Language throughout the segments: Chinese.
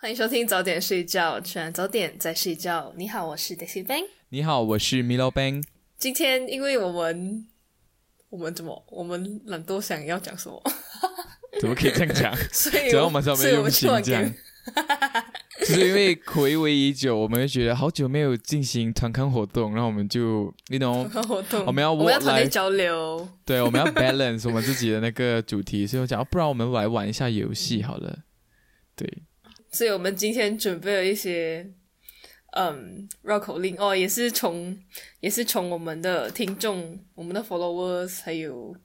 欢迎收听早点睡觉，吃完早点再睡觉。你好，我是 Daisy Bang。你好，我是 Milo Bang。今天因为我们我们怎么我们懒惰想要讲什么，怎么可以这样讲？所以我们所以我们突然心这样给，就是因为回味已久，我们就觉得好久没有进行团康活动，然后我们就那种活动，我们要我们要团队交流。对，我们要 balance 我们自己的那个主题，所以我讲，哦不然我们来玩一下游戏好了。对，所以我们今天准备了一些嗯绕口令哦，也是从也是从我们的听众、我们的 followers 还有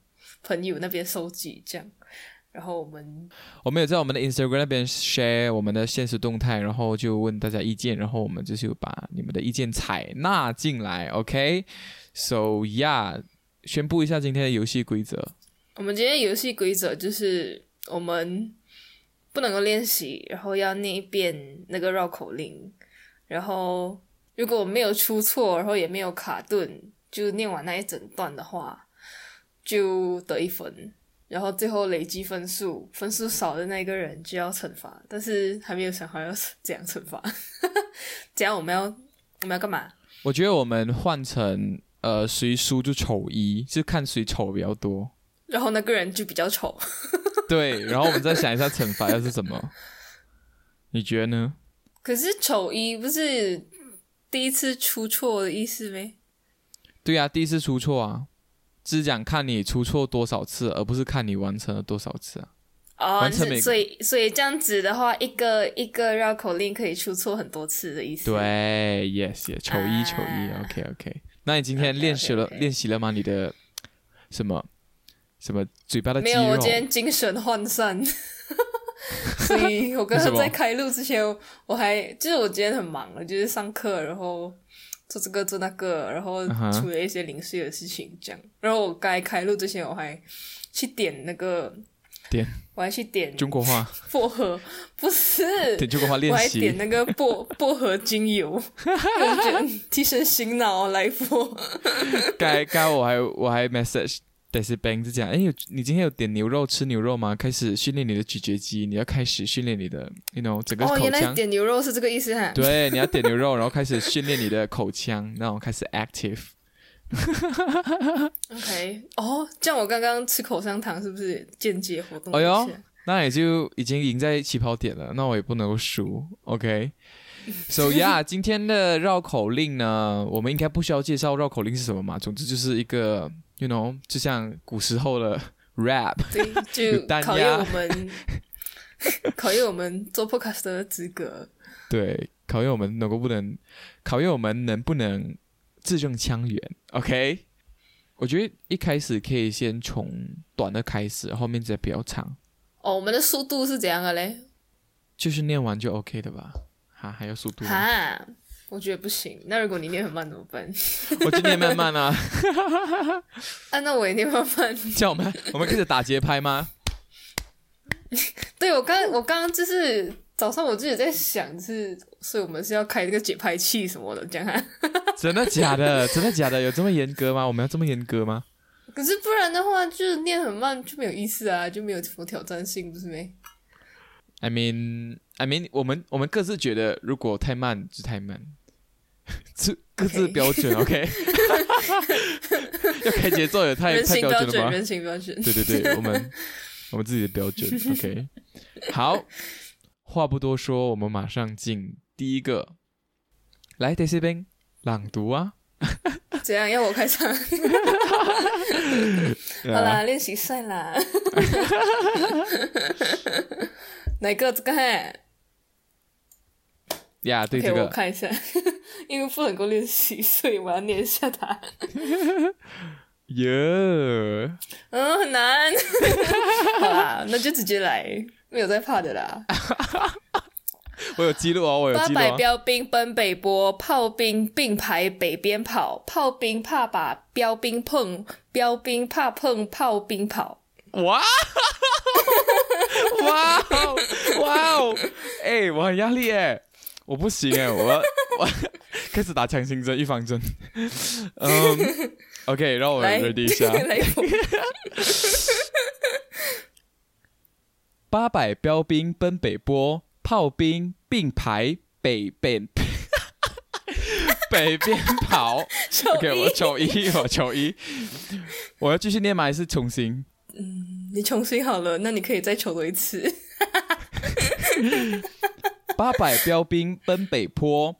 朋友那边收集这样。然后我们我们有在我们的 Instagram 那边 share 我们的现实动态，然后就问大家意见，然后我们就是有把你们的意见采纳进来。OK，so、yeah，宣布一下今天的游戏规则。我们今天游戏规则就是我们不能够练习，然后要念一遍那个绕口令，然后如果没有出错，然后也没有卡顿，就念完那一整段的话，就得一分。然后最后累积分数，分数少的那个人就要惩罚，但是还没有想好要怎样惩罚。这样我们要我们要干嘛？我觉得我们换成呃，谁输就丑一，就看谁丑比较多。然后那个人就比较丑。对，然后我们再想一下惩罚要是什么，你觉得呢？可是丑一不是第一次出错的意思呗？对啊，第一次出错啊，只是讲看你出错多少次，而不是看你完成了多少次啊。哦，完成所以所以这样子的话，一个一个绕口令可以出错很多次的意思。对，yes yes，求一求一啊，OK OK。那你今天练习了练习了吗？你的什么什么嘴巴的肌没有，我？今天精神涣散，所以我刚刚在开录之前，我还就是我今天很忙了，就是上课，然后做这个做那个，然后嗯哼处理一些零碎的事情，这样。然后我该开录之前，我还去点那个点，我还去点中国话，薄荷，不是点中国话练我还点。那个薄 薄荷精油，用点提神醒脑来播。该该我还我还 message。但是 Bang 就讲，哎，有你今天有点牛肉吃牛肉吗？开始训练你的咀嚼肌，你要开始训练你的，you know 整个哦，口原来腔。点牛肉是这个意思哈。对，你要点牛肉，然后开始训练你的口腔，然后开始 active。OK，哦，这样我刚刚吃口香糖是不是间接活动哎呦？那也就已经赢在起跑点了，那我也不能够输，OK。So yeah，今天的绕口令呢，我们应该不需要介绍绕口令是什么嘛。总之就是一个，you know，就像古时候的 rap，对，就考验我们，考验我们做 podcast 的资格。对，考验我们能够不能，考验我们能不能字正腔圆，OK。我觉得一开始可以先从短的开始，后面再比较长，哦，我们的速度是怎样的嘞？就是念完就 OK 的吧？哈，还有速度？哈，我觉得不行。那如果你念很慢怎么办？我就念慢慢啊。啊，那我也念慢慢。叫我们我们开始打节拍吗？对我刚我刚刚就是早上我自己在想，是所以我们是要开这个节拍器什么的，这样啊。真的假的？真的假的？有这么严格吗？我们要这么严格吗？可是不然的话，就是念很慢就没有意思啊，就没有什么挑战性，不是没？I mean, I mean，我们我们各自觉得，如果太慢就太慢，这各自标准，OK？要开节奏也太太标准，了吧？人形标准。对对对，我们 我们自己的标准，OK？好，话不多说，我们马上进第一个，来 Daisy Ben 朗读啊！怎样？要我开场？好啊啦，练习赛啦。哪个？这个嘿呀，对这个我看一下，因为不能够练习，所以我要念一下它。耶，嗯，很难。好啦，那就直接来，没有在怕的啦。我有记录哦，我有八百记录哦。标兵奔北坡，炮兵并排北边跑，炮兵怕把标兵碰，标兵怕碰炮兵跑。哇，哇哦，哇哦，哎，我很压力哎，我不行哎，我我开始打强心针、预防针。嗯，OK，让我 ready 一下。八百标兵奔北坡，炮兵并排北边，北边跑。OK，我求一，我求一。我要继续念吗？还是重新？嗯，你重新好了，那你可以再丑多一次。八百标兵奔北坡，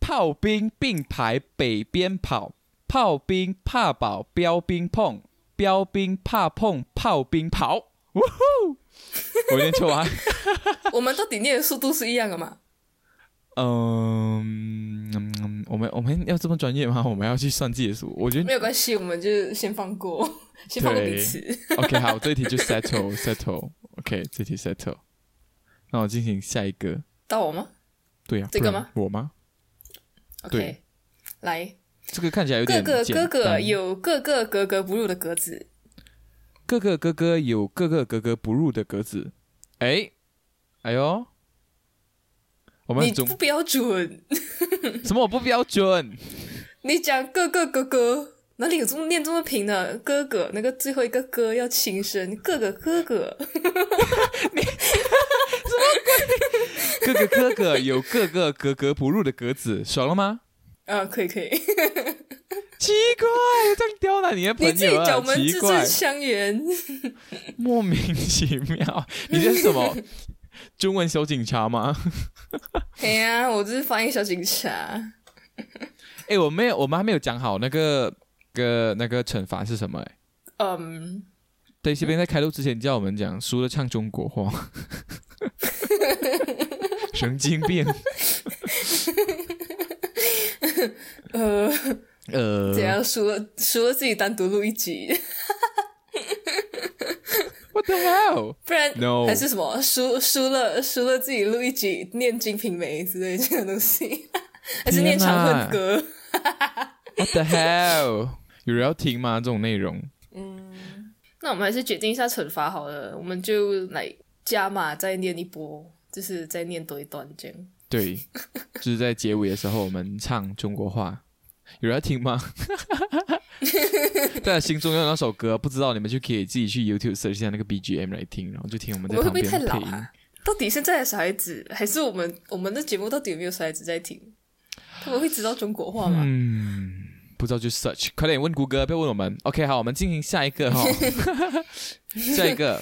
炮兵并排北边跑，炮兵怕跑，标兵碰，标兵怕碰，炮兵跑。呜呼！我念错啊！我们到底念的速度是一样的吗？嗯，我们我们要这么专业吗？我们要去算自己的数？我觉得没有关系，我们就先放过，先放过彼此。OK，好，这题就 settle settle。OK，这题 settle。那我进行下一个，到我吗？对呀，这个吗？我吗？OK，来，这个看起来有点各个哥哥有各个格格不入的格子，各个哥哥有各个格格不入的格子。哎，哎呦，我们你不标准，什么我不标准？你讲各个哥哥。哪里有这么念这么平的哥哥？那个最后一个哥要轻声，哥哥哥哥，你什么鬼？哥哥哥哥有各个格格不入的格子，爽了吗？啊，可以可以。奇怪，这样刁难你的朋友，你自己角门字正腔圆，莫名其妙。你这是什么中文小警察吗？对呀，我这是翻译小警察。哎，我没有，我们还没有讲好那个。个那个惩罚是什么？哎，嗯，对，这边在开录之前叫我们讲输了唱中国话，神经病。呃呃，怎样输了输了自己单独录一集？What the hell？不然还是什么输输了输了自己录一集念《金瓶梅》之类这个东西，还是念《长恨歌》？What the hell？有人要听吗？这种内容？嗯，那我们还是决定一下惩罚好了，我们就来加码再念一波，就是再念多一段这样。对，就是在结尾的时候我们唱中国话，有人要听吗？在心中有那首歌，不知道你们就可以自己去 YouTube search 一下那个 BGM 来听，然后就听我们在旁边配音。到底现在的小孩子，还是我们我们的节目到底有没有小孩子在听？他们会知道中国话吗？嗯。不知道就 search，快点问谷歌，不要问我们。OK，好，我们进行下一个哈，下一个，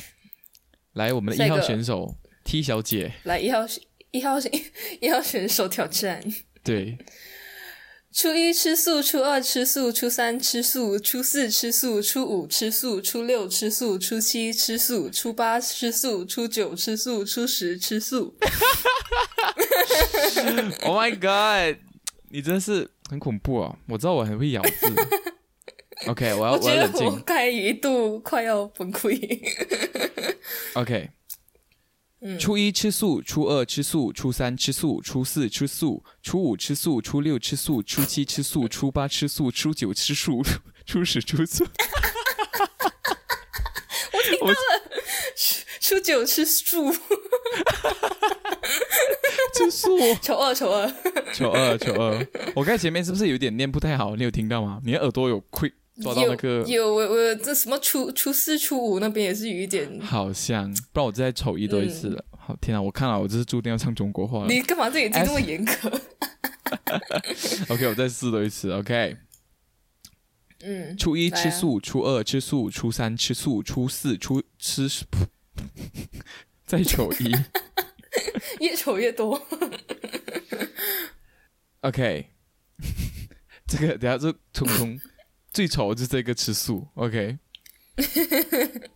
来我们的一号选手 T 小姐，来一号一号 一号选手挑战。对，初一吃素，初二吃素，初三吃素，初四吃素，初五吃素，初六吃素，初七吃素，初八吃素，初九吃素，初十吃素。Oh my god！你真的是。很恐怖啊！我知道我很会咬字。OK，我要我要冷静。我该一度快要崩溃。OK，初一吃素，初二吃素，初三吃素，初四吃素，初五吃素，初六吃素，初七吃素，初八吃素，初九吃素，初十吃素。我听到了，初九吃素。吃素，丑二，丑二，丑二，丑二。我刚才前面是不是有点念不太好？你有听到吗？你的耳朵有亏抓到那个？有，我我这什么初初四、初五那边也是有一点。好像，不然我再丑一多一次了。好，天啊！我看了，我这是注定要唱中国话了。你干嘛对眼睛这么严格？OK，我再试多一次。OK。嗯。初一吃素，初二吃素，初三吃素，初四初吃 再丑一。越丑越多。OK，这个等下就从从最丑就是这个吃素。OK，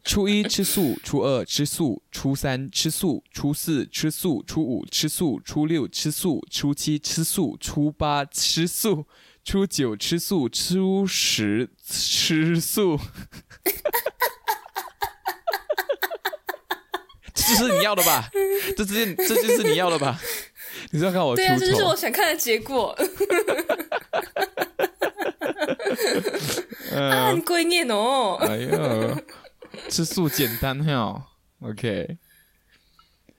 初一吃素，初二吃素，初三吃素，初四吃素，初五吃素，初六吃素，初七吃素，初八吃素，初九吃素，初十吃素。这是你要的吧？这这这就是你要的吧？你是要看我对啊，这就是我想看的结果。啊，你归念哦！哎呀，吃素简单哈。OK，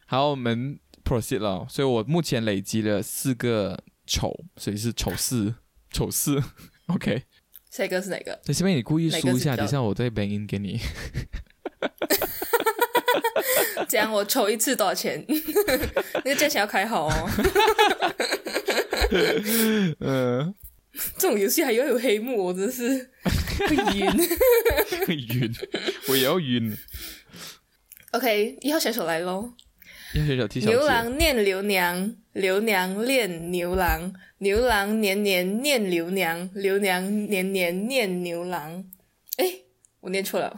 好，我们 proceed 了，所以我目前累积了四个丑，所以是丑四，丑四。OK，下一个是哪个？那下面你故意输一下，等一下我再 bang in 给你。这样我抽一次多少钱？那个价钱要开好哦。嗯，这种游戏还要有黑幕，我真是 会晕。晕，我也要晕。OK，一号选手来喽。要学小踢小牛，郎念刘娘，刘娘念牛郎，牛郎年年念刘娘，刘娘年年念牛郎。哎，我念错了，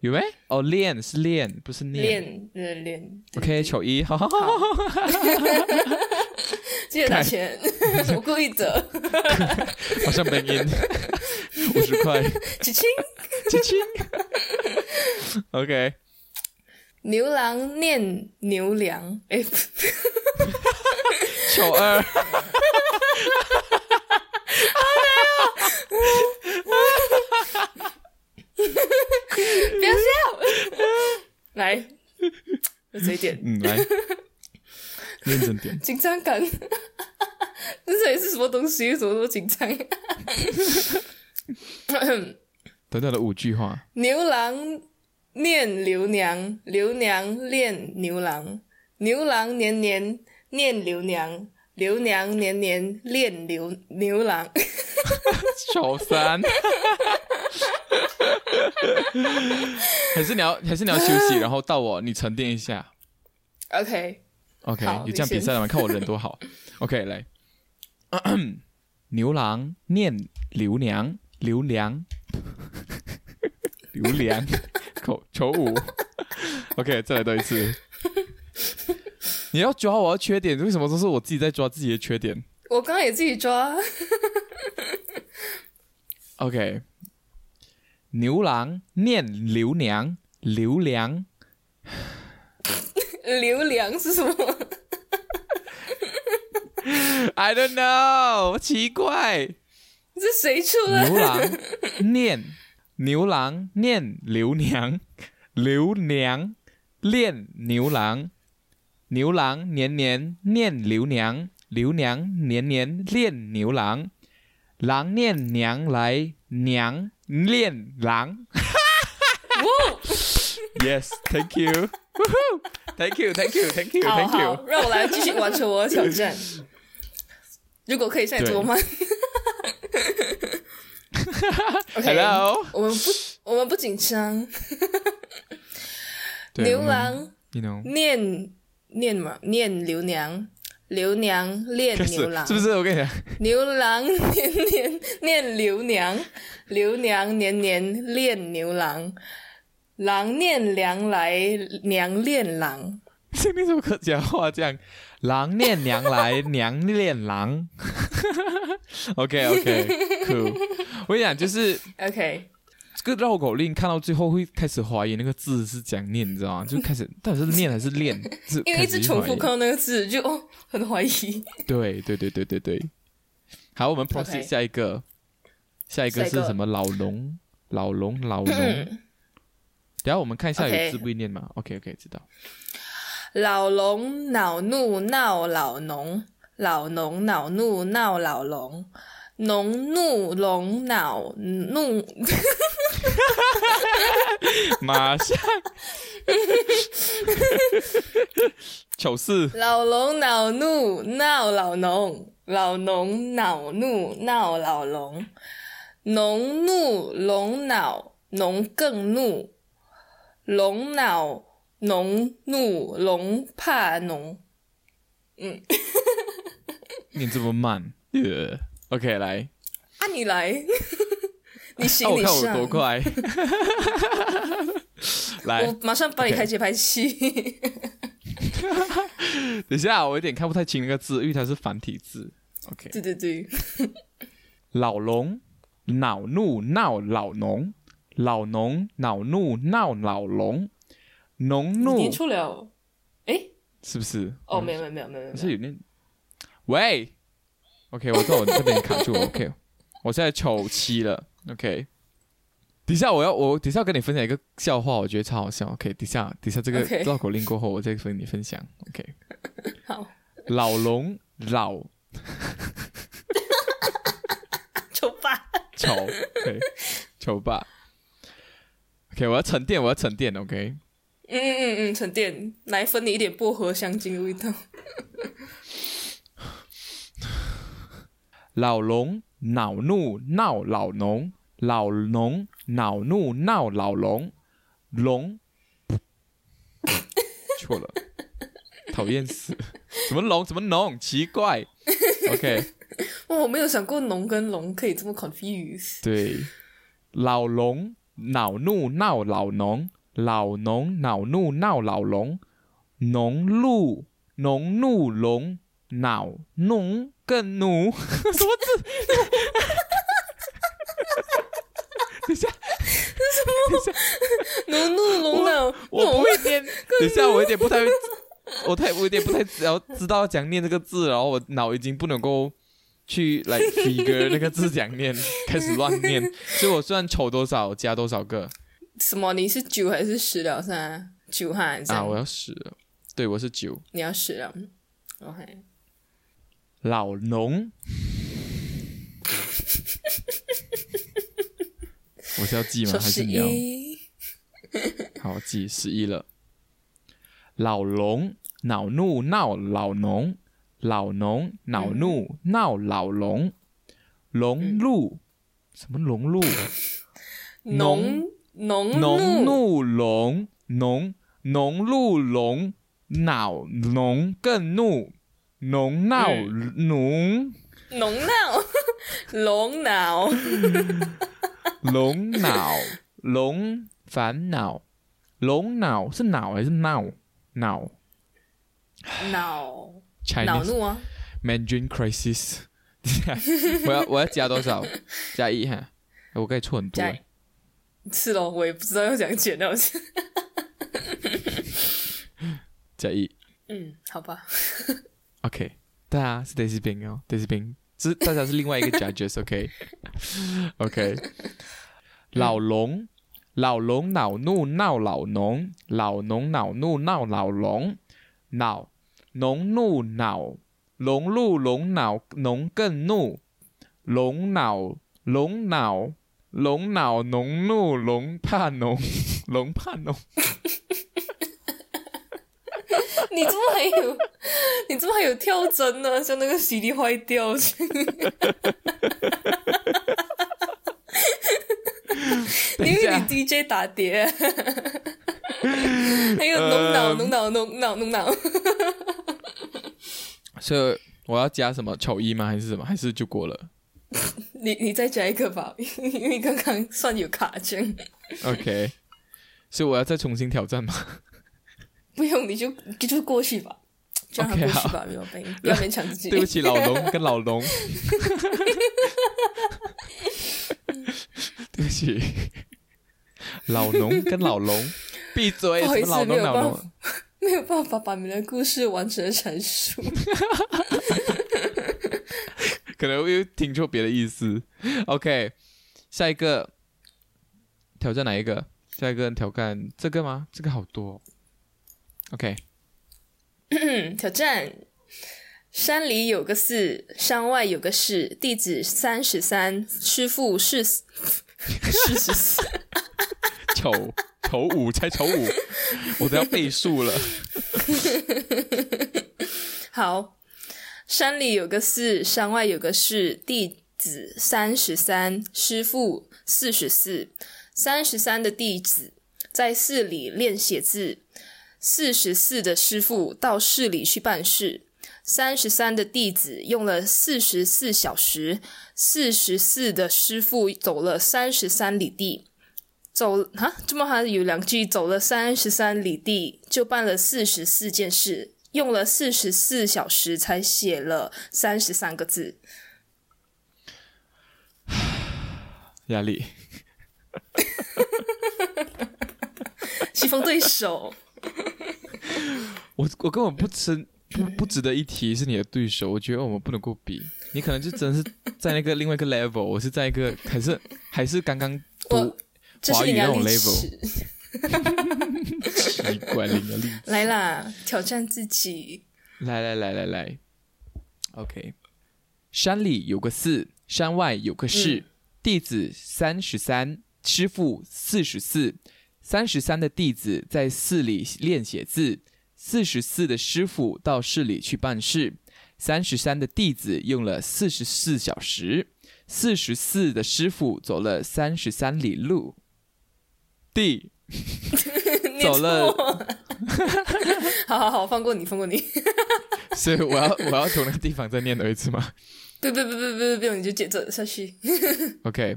有没？哦，练是练，不是念。练呃练。OK，丑一，好好好，好，记得打钱，我故意的。好像 bang in 五十块，七亲，七亲。OK，牛郎念牛娘，哎，丑二，不要笑，来，有这一点嗯，来，认真点。紧张感。这是什么东西？为什么那么紧张？短短的五句话，牛郎念刘娘，刘娘恋牛郎，牛郎年年念刘娘，刘娘年年恋牛牛郎。小三。还是你要，还是你要休息，然后到我，你沉淀一下。OK，OK，好有这样比赛了吗？看我人多好。OK，来，牛郎念刘娘，刘娘，刘娘，口丑五。OK，再来多一次。你要抓我的缺点，为什么都是我自己在抓自己的缺点我刚刚也自己抓。？OK，牛郎念刘娘，刘娘 刘娘是什么？I don't know，奇怪。这谁出的？牛郎 念牛郎念刘娘，刘娘念牛郎，牛郎年年念刘娘，刘娘年年恋牛郎，郎念娘来，娘恋郎。Yes，thank you，thank you，thank you，thank you，Thank you。，让我来继续完成我的挑战。如果可以，像你这么慢。Hello，我们不，我们不紧张。牛郎念念嘛，念刘娘，刘娘恋牛郎，是不是？我跟你讲。牛郎年年念刘娘，刘娘年年恋牛郎，郎念娘来，娘恋郎。你怎么可讲话这样，郎念娘来，娘恋郎。OK OK，cool。我跟你讲，就是 OK，这个绕口令看到最后会开始怀疑那个字是怎样念，你知道吗？就开始到底是念还是练？是因为一直重复看到那个字，就哦很怀疑。对对对对对对。好，我们 proceed 下一个，下一个是什么？老龙，老龙，老龙。等一下我们看一下有字不会念吗？OK OK，知道。老龙恼怒闹老农，老农恼怒闹老龙，农怒龙恼怒，马上，糗事。老龙恼怒闹老农，老农恼怒闹老龙，农怒龙恼，农更怒，龙恼农怒龙怕农。嗯，你这么慢。呃 OK，来，啊，你来，你行啊，我，看我多快。来，我马上帮你开节拍器。等一下，我有点看不太清那个字，因为它是繁体字。OK，对对对，老龙恼怒闹老农，老农恼怒闹老龙，农你怒念错了。哎，是不是？哦，没有没有没有没有是有点。喂，OK，我知道我这边卡住，OK，我现在丑七了，OK。底下我要我底下要跟你分享一个笑话，我觉得超好笑。OK，底下底下这个绕口令过后，我再跟你分享。OK，好，老龙老 丑吧。丑，OK，丑吧。OK，我要沉淀，我要沉淀，OK。嗯嗯嗯嗯，沉淀，来分你一点薄荷香精的味道。老龙恼怒闹老农，老农恼怒闹老龙，龙错了，讨厌死！什么龙？什么农？奇怪。OK，哇，我没有想过龙跟龙可以这么 confuse。对，老龙恼怒闹老农，老农恼怒闹老龙，农怒农怒龙恼农更怒，什么字？等一下，龙怒龙脑，我不会念。等一下，我有点不太，我太我有点不太知道知道讲念这个字，然后我脑已经不能够去来 figure 那个字讲念，开始乱念。所以我算丑多少加多少个什么？你是九还是十了？噻？九哈？这啊？我要十了，对我是九。你要十了。OK，老农，我是要记吗？还是你要？一。好，记十一了。老龙恼怒闹老农，老农恼怒闹老龙，龙怒什么龙怒？农农农怒怒龙农农怒龙恼农更怒农闹农。农闹 龙脑。龙脑龙烦恼。龙脑是脑还是闹脑。脑。恼怒啊！Mandarin crisis 我要我要加多少？加一哈，我可以错很多。是咯，我也不知道要讲减了。加一。嗯，好吧。，OK，对啊是 Daisy Bing 哦，Daisy Bing，这大家是另外一个 judges，OK，OK，、老龙，老龙恼怒闹老农，老农恼怒闹老龙，恼农怒恼龙怒龙恼农更怒，龙恼龙恼龙恼农怒龙怕农龙怕农。你怎么还有？你怎么还有跳针呢？像那个 CD 坏掉。因为你 DJ 打碟，还有弄脑弄脑弄脑弄脑，所以我要加什么丑一吗？还是什么？还是就过了 你你再加一个吧，因为刚刚算有卡针，？OK，所以我要再重新挑战吗？不用你就 就过去吧，就让它 OK，过去吧，没有被不要勉强自己。对不起，老龙跟老龙，对不起，老龙跟老龙，闭嘴！不好意思什么老龙老没有办法农？没有办法把你们的故事完整的阐述。可能会听错别的意思。OK，下一个挑战哪一个？下一个挑战这个吗？这个好多哦、OK，嗯，挑战。山里有个寺，山外有个市，弟子三十三，师傅是四 四十四。丑丑五才丑五，我都要背数了。好，山里有个寺，山外有个市，弟子三十三，师傅四十四。三十三的弟子在寺里练写字，四十四的师傅到市里去办事。三十三的弟子用了四十四小时，四十四的师傅走了三十三里地。走啊，这么还有两句，走了三十三里地就办了四十四件事，用了四十四小时才写了三十三个字。压力，棋逢对手，我我根本不值不不值得一提是你的对手，我觉得我们不能够比。你可能就真的是在那个另外一个 level，我是在一个还是还是刚刚读华语那种 level。奇怪你的例子。来啦，挑战自己。来来来来来，OK。山里有个寺，山外有个市，嗯弟子三十三，师傅四十四。三十三的弟子在寺里练写字，四十四的师傅到市里去办事。三十三的弟子用了四十四小时，四十四的师傅走了三十三里路。地 走了 好好好，放过你，放过你。所以我要我要从那个地方再念多一次吗不不不不不不用，你就接着下去。？OK，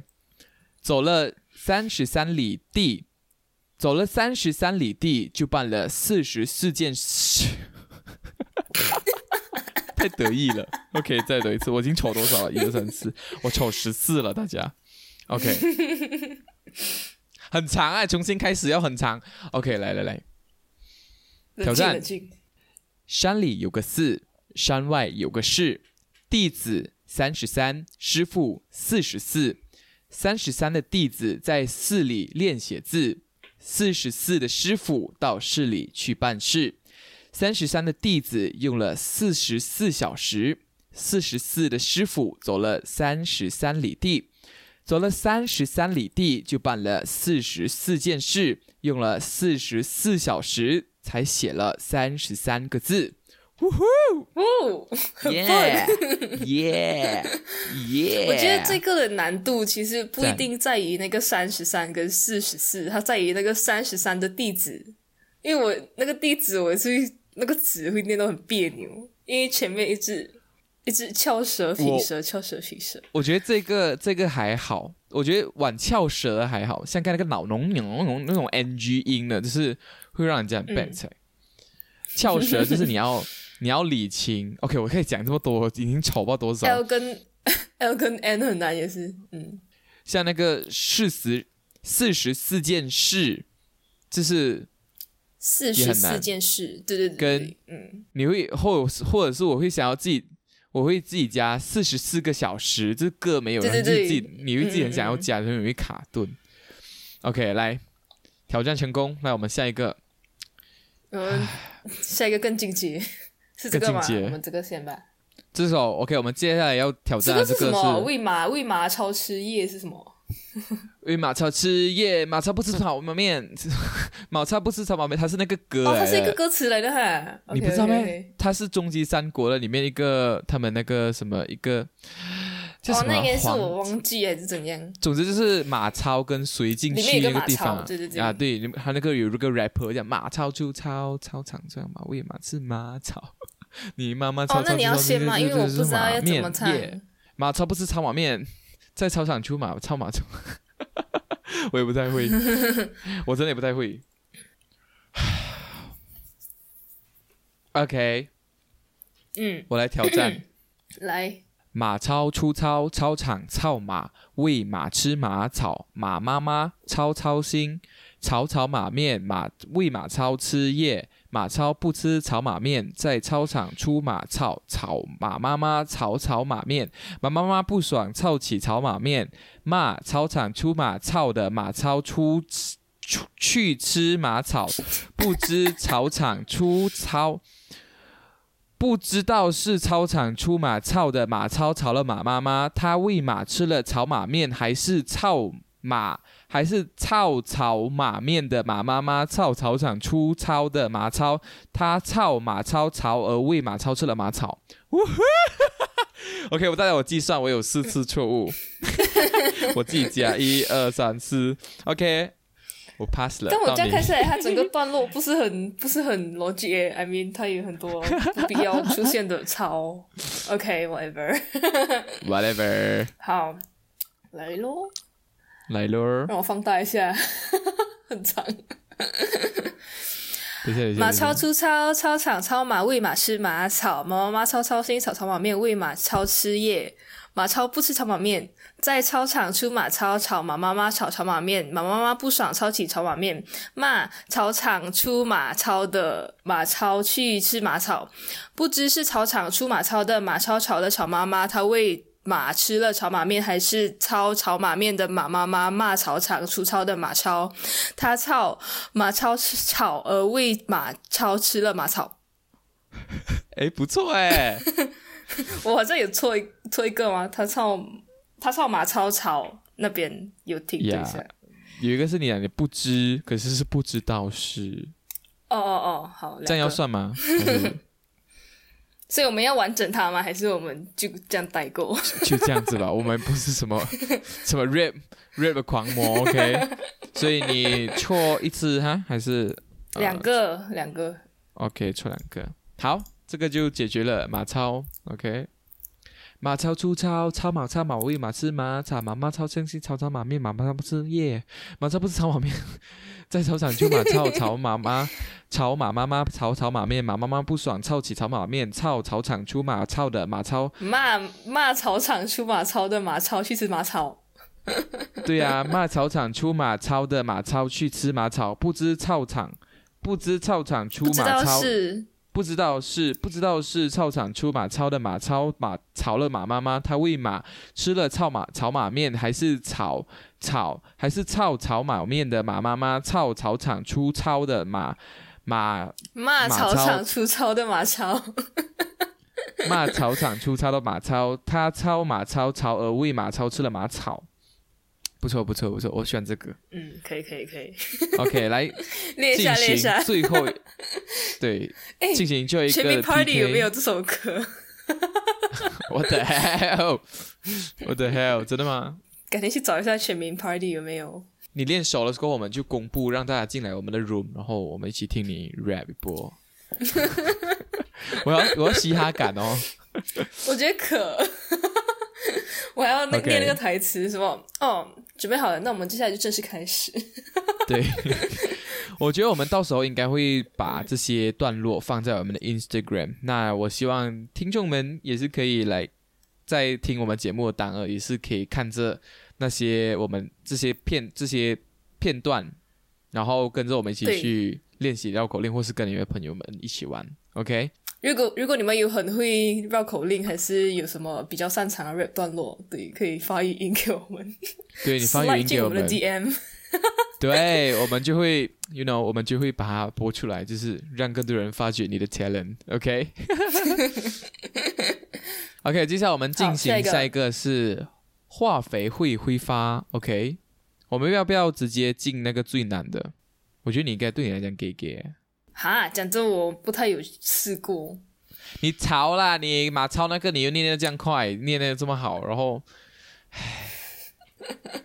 走了三十三里地，走了三十三里地，就办了四十四件事。太得意了。OK，再读一次，我已经瞅多少了？一二三四，我瞅十四了，大家。OK，很长啊，重新开始要很长。OK，来来来，挑战。山里有个寺，山外有个市，弟子三十三，师傅四十四。三十三的弟子在寺里练写字，四十四的师傅到市里去办事。三十三的弟子用了四十四小时，四十四的师傅走了三十三里地，走了三十三里地就办了四十四件事，用了四十四小时才写了三十三个字。哦，很耶棒。耶耶！我觉得这个的难度其实不一定在于那个三十三跟四十四，它在于那个三十三的地址，因为我那个地址我是那个字会念到很别扭，因为前面一直一直翘舌劈舌，翘舌劈舌。我觉得这个这个还好，我觉得晚翘舌还好像刚那个脑脓脓那种那种 NG 音的，就是会让人家很 bad。翘舌就是你要你要理清。OK，我可以讲这么多，已经丑不到多少。L 跟 L 跟 N 很难，也是嗯，像那个事实四十四件事，就是四十四件事，对对对跟，嗯，你会或或者是我会想要自己，我会自己加四十四个小时，这个没有人，对对对就是自己你会自己很想要加，所以你会卡顿。OK，来挑战成功，来我们下一个嗯，下一个更进阶，是这个吗？我们这个先吧。这首 OK，我们接下来要挑这个战的这个是什么？是喂马喂马超吃夜是什么？因为马超吃夜，马超不吃炒面，马超不吃炒面，它是那个歌哦，它是一个歌词来的哈。你不知道咩？它是终极三国的里面一个他们那个什么一个叫哦什，么那应该是我忘记还是怎样？总之就是马超跟谁进去那个地方对对对啊，对，他那个有一个 rapper 叫马超出操操场上马喂马吃马草，你妈妈操操哦那你要操先吗因为我不知道要怎么唱耶马超不吃炒马面，在操场出马操马超，我也不太会，我真的也不太会。OK，嗯，我来挑战。来，马超出操，操场操马，喂马吃马草，马妈妈操操心，炒炒马面，马喂马超吃叶，马超不吃炒马面，在操场出马草，草马妈妈炒炒马面，马妈妈不爽，操起炒马面，骂操场出马操的马超出出去吃马草，不知草场出操。不知道是操场出马操的马超吵了马妈妈，他喂马吃了炒马面，还是操马，还是操草马面的马妈妈操草场出操的马超，他操马超潮而喂马超吃了马草。OK，我大家我计算，我有四次错误，我自己加一二三四，OK，我 pass 了。但我这样看下来，它整个段落不是很不是很逻辑。I mean，它有很多不必要出现的超。OK，whatever。whatever，好，来咯，来咯，让我放大一下，很长。等一下，等一下，马超出操，操场操马喂马吃马草，马妈妈超超心炒炒马面喂马超吃叶，马超不吃炒马面，在操场出马超炒马妈妈炒炒马面，马妈妈不爽抄起炒马面，骂操场出马超的马超去吃马草，不知是操场出马超的马超炒的炒妈妈，他喂。马吃了炒马面，还是操炒马面的马妈妈骂草场粗糙的马超，他操马超吃草，而喂马超吃了马草。哎，不错哎，我好像有错一错一个吗？他操他操马超草那边有听对一下。有一个是你啊，你不知，可是是不知道是。哦哦哦，好，这样要算吗？所以我们要完整它吗？还是我们就这样代购？就这样子吧，我们不是什么 什么 rap rap 狂魔，OK？所以你错一次哈，还是两个两个？OK，错两个。好，这个就解决了马超，OK？马超出操，操马超马喂马吃马草，马马超生气，操操马面，马马不吃耶，马超不吃草马面，在操场就马操操马妈，操马妈妈，操操马面，马妈妈不爽，操起草马面，操草场出马操的马超，骂骂草场出马超的马超去吃马草，对呀，骂草场出马超的马超去吃马草，不知操场，不知操场出马超。不知道是不知道是操场出马超的马超马炒了马妈妈，他喂马吃了操马炒马面，还是炒炒还是操炒马面的马妈妈，操草场出操的马马骂草场出操的马超，骂草场出操的马超，他操马超超而喂马超吃了马草。不错不错不错，我喜欢这个。嗯，可以可以可以。OK，来 练一下练一下。最后，对，进行就一个。全民 Party 有没有这首歌？What the hell？What the hell？真的吗？改天去找一下全民 Party 有没有。你练熟了之后，我们就公布，让大家进来我们的 room，然后我们一起听你 rap 一波。我要我要嘻哈感哦。我觉得可。我还要那念那个台词，什么？哦，准备好了，那我们接下来就正式开始。对，我觉得我们到时候应该会把这些段落放在我们的 Instagram。那我希望听众们也是可以来在听我们节目的当儿，也是可以看着那些我们这些片这些片段，然后跟着我们一起去练习绕口令，或是跟你的朋友们一起玩。OK。如果如果你们有很会绕口令，还是有什么比较擅长的 rap 段落，对，可以发语音给我们。对你 发语音给我们的 DM，对，我们就会，you know，我们就会把它播出来，就是让更多人发掘你的 talent。OK，OK，接下来我们进行下一个是化肥会挥发。OK，我们要不要直接进那个最难的？我觉得你应该对你来讲给给。哈，讲真，我不太有试过。你抄啦，你马超那个，你又念的这样快，念的这么好，然后，唉，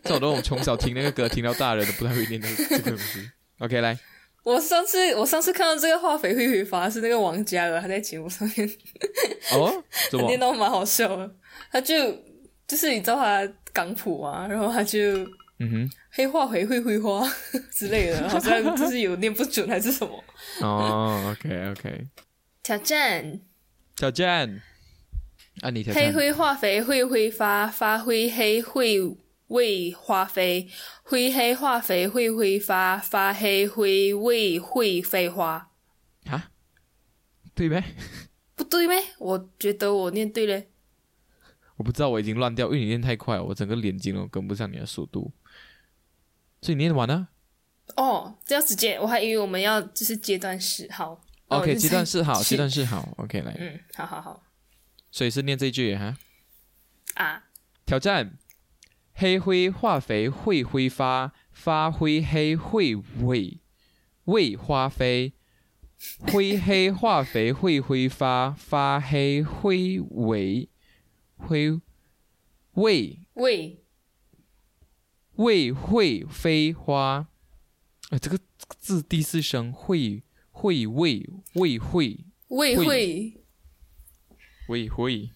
这种我从小听那个歌听到大人都不太会念这个东西。OK，来，我上次我上次看到这个化肥会挥发是那个王嘉尔，他在节目上面，哦，怎么念到蛮好笑的，他就就是你知道他港普嘛，然后他就。嗯哼，黑化肥会挥发之类的，好像就是有念不准还是什么。哦，OK OK。挑战，挑战，啊你挑战。黑灰化肥会挥发，发灰黑会为花飞，灰黑化肥会挥发，发黑灰为会飞花。啊？对呗？不对呗？我觉得我念对嘞。我不知道，我已经乱掉，因为你念太快，我整个眼睛都跟不上你的速度。所以念完了？哦，这要直接，我还以为我们要就是阶段式，好。OK，阶段式好，阶段式好。OK，来。嗯，好好好。所以是念这句哈。啊。挑战：黑灰化肥会挥发，发灰黑会尾尾花飞。灰黑化肥会挥发，发黑灰尾灰尾尾。未会飞花，哎，这个字第四声会会未未会未会未会，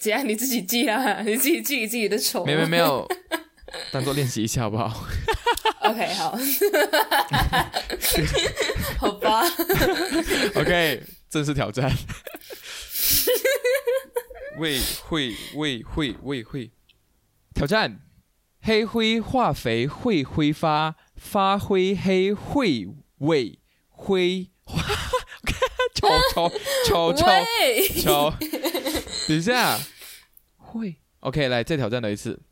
怎样？你自己记啊，你自己记自己的丑。没有没有，当做练习一下好不好？OK，好，好吧。OK，正式挑战。未会未会未会挑战。黑灰化肥会挥发，发灰黑会尾灰花。敲敲敲敲敲，等一下，会 OK，来再挑战了一次。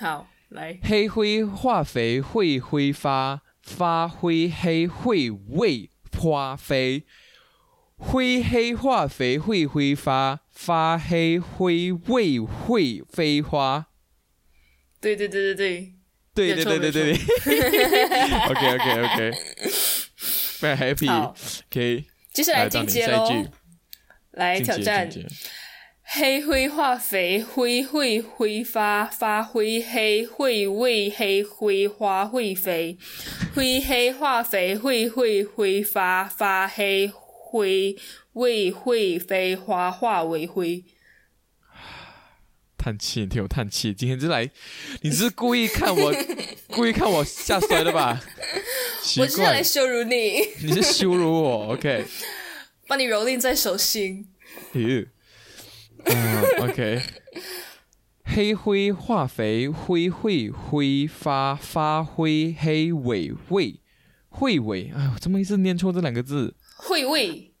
好，来。黑灰化肥会挥发，发灰黑会尾花飞，灰黑化肥会挥发，发黑灰未会飞花。对对对对对，对对对对对对。OK OK OK，very happy。好 OK，接下来进阶喽，来挑战。黑灰化肥，灰会挥发，发灰黑会为黑灰花会飞。灰黑化肥，会会挥发，发黑灰为会飞花化为灰。叹气，你听我叹气。今天就来，你是故意看我，故意看我下摔的吧？我是来羞辱你，你是羞辱我，OK？把你蹂躏在手心。咦，嗯，OK。黑灰化肥，灰会挥发，发灰黑尾味，会尾。哎呦，怎么一直念错这两个字？会味。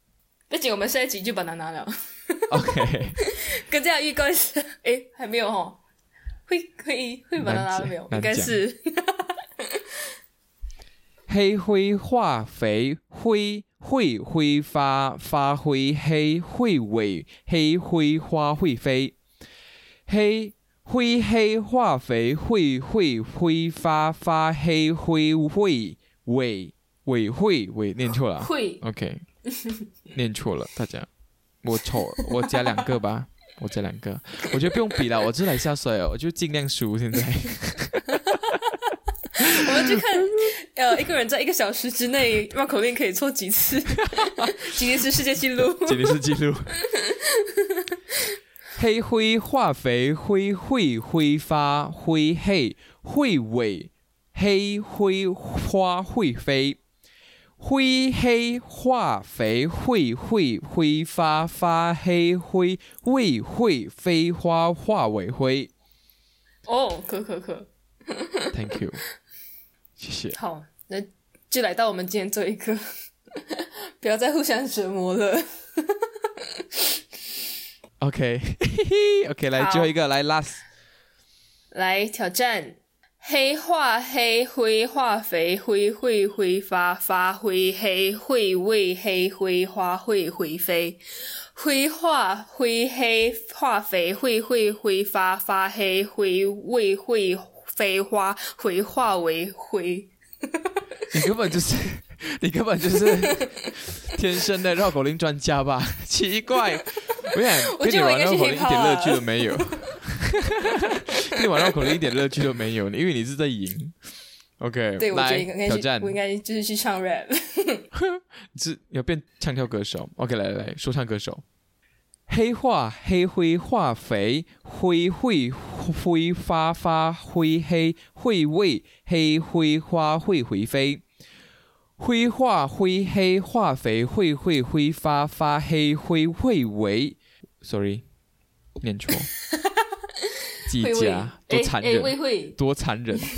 毕竟我们下一集就把它拿了。OK，跟这样预告一下，哎，还没有哦，会会会把它拉了没有？应该是。黑灰化肥，灰会挥发，发灰黑会尾，黑灰花会飞。黑灰黑化肥，会会挥发，发黑灰会尾尾会尾念错了。会，OK，念错了，大家。我抽，我加两个吧，我加两个，我觉得不用比了，我是来下水哦，我就尽量输现在。我们去看，呃，一个人在一个小时之内绕口令可以错几次，吉尼斯世界纪录，吉尼斯纪录。黑灰化肥，灰会挥发，灰黑会尾，黑灰花会飞。灰黑化肥会会挥发发黑灰未会飞花化为灰。哦，可可可，Thank you，谢谢。好，那就来到我们今天做一个，不要再互相折磨了。OK，OK，来最后一个，来 last，来挑战。黑化黑灰化肥灰会挥发发灰黑会为黑灰花会灰飞，灰化灰黑化肥会会挥发发黑灰为会飞花灰化为灰。你根本就是，你根本就是天生的绕口令专家吧？奇怪，我想跟你玩绕口令一点乐趣都没有。跟你玩绕口令一点乐趣都没有，因为你是在赢。OK，对，来挑战，我应该就是去唱 rap。你是要变唱跳歌手？OK，来来来说唱歌手。黑化黑灰化肥，灰会挥发发灰黑会为黑灰花会回飞。灰化灰黑化肥会会挥发发黑灰会为，sorry，念错。几家多残忍，多残忍。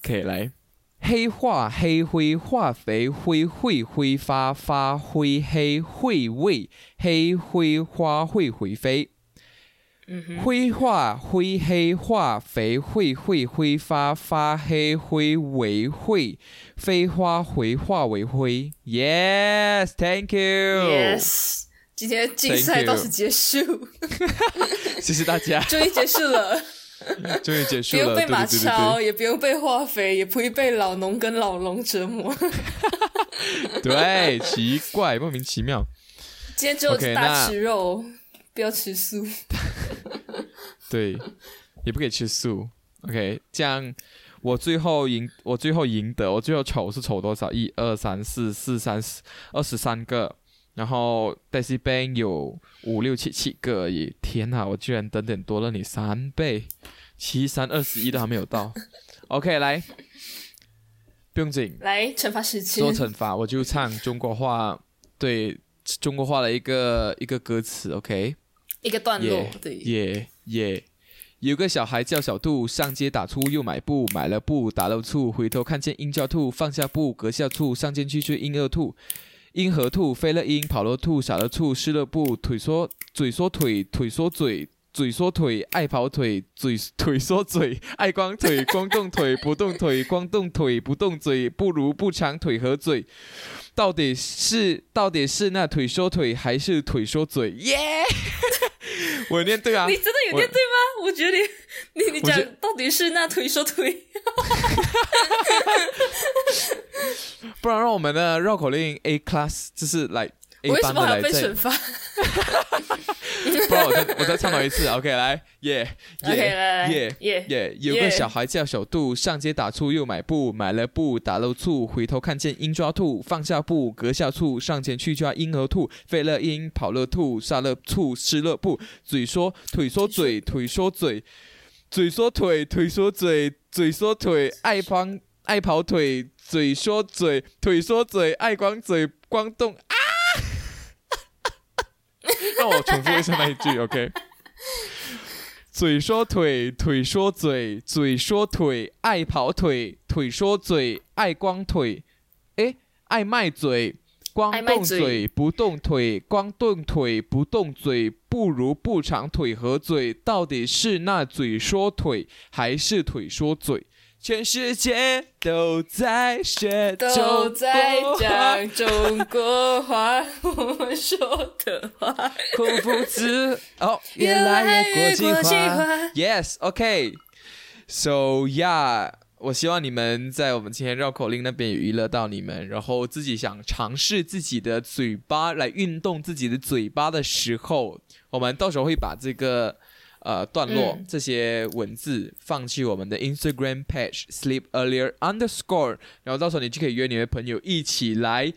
可以来，黑化黑灰化肥灰会挥发发灰黑会味黑灰花会回飞。灰化灰黑化肥会会挥发发黑灰为会飞花回化为灰。Yes，Thank you。Yes，今天竞赛到此结束，谢谢大家，终于结束了，终于结束了，不用被马超，也不用被化肥，也不会被老农跟老龙折磨。对，奇怪，莫名其妙。今天只有大吃肉，不要吃素。对，也不可以吃素。OK，这样我最后赢，我最后赢得，我最后丑是丑多少？一二三四四三十二十三个。然后 Daisy Bang 有五六七七个而已，天哪！我居然等等多了你三倍，七三二十一都还没有到。OK，来，不用紧，来惩罚时间。做惩罚，我就唱中国话，对中国话的一个一个歌词。OK，一个段落。对，耶耶，有个小孩叫小兔，上街打醋又买布，买了布打了醋，回头看见鹰叫兔，放下布隔下醋，上前去追鹰二兔。鹰和兔飞了鹰，跑了兔，撒了醋，湿了布，腿缩嘴缩腿，腿缩嘴，嘴缩腿，爱跑腿，嘴腿缩嘴，爱光腿，光动腿不动腿，光动腿不动嘴，不如不长腿和嘴。到底是到底是那腿缩腿还是腿缩嘴？耶！我念对啊你，真的有念对吗？我觉得你你你讲到底是那腿说腿，不然让我们的绕口令 A class 就是来为什班的来再么还要被惩，罚不然我再我再唱多一次，OK，来，耶耶耶耶！有个小孩叫小杜，上街打醋又买布，买了布打漏醋，回头看见鹰抓兔，放下布隔下醋，上前去抓婴儿兔，飞了鹰跑了兔，杀了醋吃了布，嘴说腿说嘴，腿说嘴，嘴说腿，腿说嘴，嘴说腿，爱跑爱跑腿，嘴说嘴，腿说嘴，爱光嘴光动啊！让我重复一下那一句，OK。嘴说腿，腿说嘴，嘴说腿，爱跑腿，腿说嘴，爱光腿，诶，爱卖嘴，光动嘴嘴不动腿，光动腿不动嘴，不如不长腿和嘴，到底是那嘴说腿，还是腿说嘴？全世界都在学都中在国话讲中国话，我们说的话孔夫子哦，越来越国际化。化。Yes, OK. So yeah，我希望你们在我们今天绕口令那边有娱乐到你们，然后自己想尝试自己的嘴巴来运动自己的嘴巴的时候，我们到时候会把这个呃段落、嗯这些文字放去我们的 Instagram page sleep earlier underscore，然后到时候你就可以约你的朋友一起来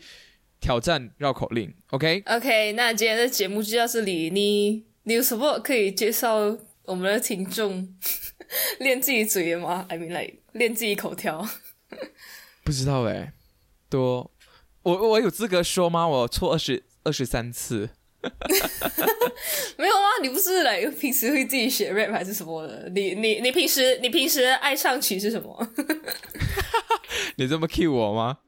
挑战绕口令，OK？OK，那今天的节目就到这里。你你有什么可以介绍我们的听众 练自己嘴的吗？I mean like 练自己口条。不知道哎，多我我有资格说吗？我错二十二十三次，没有啊，你不是来平时会自己写 rap 还是什么的？你你你平时你平时爱唱曲是什么？你这么 cue 我吗？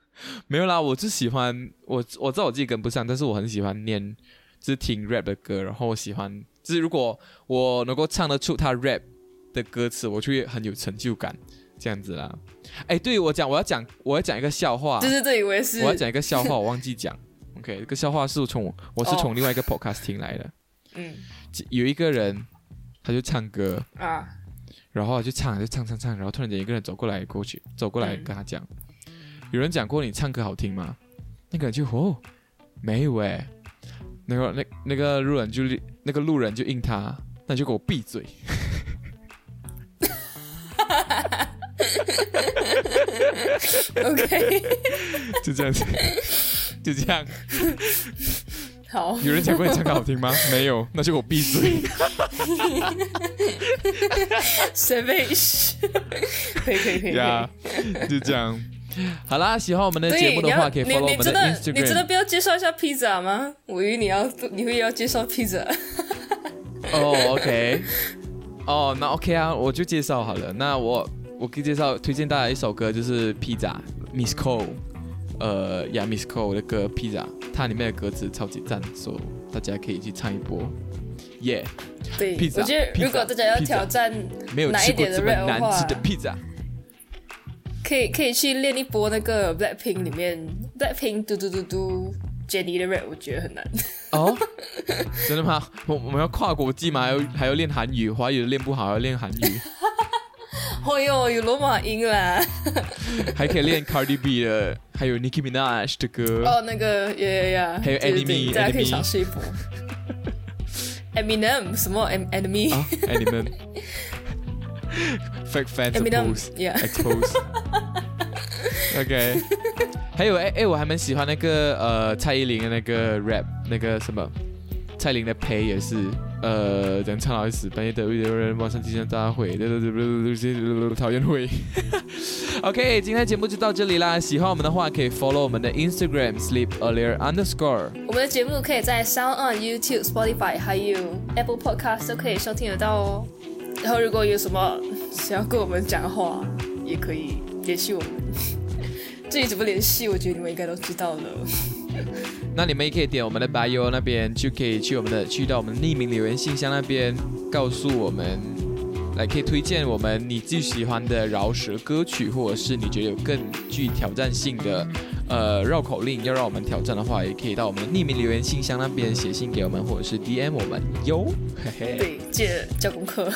没有啦，我就喜欢我我知道我自己跟不上，但是我很喜欢念，就是听 rap 的歌，然后我喜欢，就是如果我能够唱得出他 rap 的歌词，我就会很有成就感，这样子啦。哎，对我讲，我要讲我要讲一个笑话，对对对，我也是。我要讲一个笑话，我忘记讲。OK，这个笑话是从我是哦。从另外一个 podcast 听来的，嗯。有一个人他就唱歌，啊，然后就唱就唱唱唱，然后突然间一个人走过来过去走过来嗯跟他讲，有人讲过你唱歌好听吗？那个人就哦没有哎，那个那那个路人就那个路人就应他，那你就给我闭嘴。OK，就这样子，就这样。好，有人讲过你唱歌好听吗？没有，那就我闭嘴。savage，可以可以可以。呀就这样。好啦，喜欢我们的节目的话，可以你 follow 我们你真的你真的 Instagram。不要介绍一下披萨吗？我以为你要你会要介绍披萨。哦，OK。哦，那 OK 啊，我就介绍好了。那我我可以介绍推荐大家一首歌，就是《披萨》Miss Cole，呃呀 Miss Cole 的歌《披萨》，它里面的歌词超级赞，所以大家可以去唱一波。耶、对，我觉得如果大家要挑战，没有哪一点的 rap 的话难吃的披萨。可以可以去练一波那个 Blackpink 里面 Blackpink 嘟嘟嘟嘟 Jennie 的 rap，我觉得很难。哦，真的吗？我我们要跨国际吗？还要还要练韩语，华语练不好还要练韩语，哦哟，有罗马音啦！还可以练 Cardi B 的，还有 Nicki Minaj 的歌。哦，那个呀呀呀，还有 Enemy，大家可以尝试一波。Eminem 什么 Em Enemy 啊，哎你们 fake fans Eminem expose yeah expose。OK，还有哎哎，我还蛮喜欢那个呃蔡依林的那个 rap，那个什么蔡依林的陪也是呃人唱到死，半夜的有人晚上进行大会，讨厌会。OK，今天节目就到这里啦，喜欢我们的话可以 follow 我们的 Instagram sleep earlier underscore。我们的节目可以在 Sound On、YouTube、Spotify 还有 Apple Podcast 都可以收听得到哦。然后如果有什么想要跟我们讲的话，也可以联系我们。至于怎么联系，我觉得你们应该都知道了。那你们也可以点我们的 bio 那边，就可以去我们的去到我们匿名留言信箱那边，告诉我们，来可以推荐我们你最喜欢的饶舌歌曲，或者是你觉得有更具挑战性的呃绕口令要让我们挑战的话，也可以到我们匿名留言信箱那边写信给我们，或者是 DM 我们哟。嘿嘿，对，记得交功课，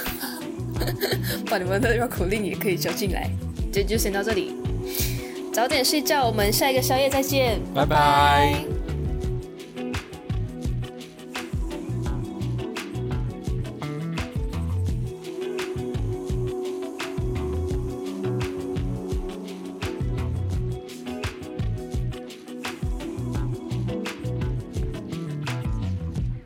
把你们的绕口令也可以交进来。今天就先到这里，早点睡觉，我们下一个宵夜再见，拜拜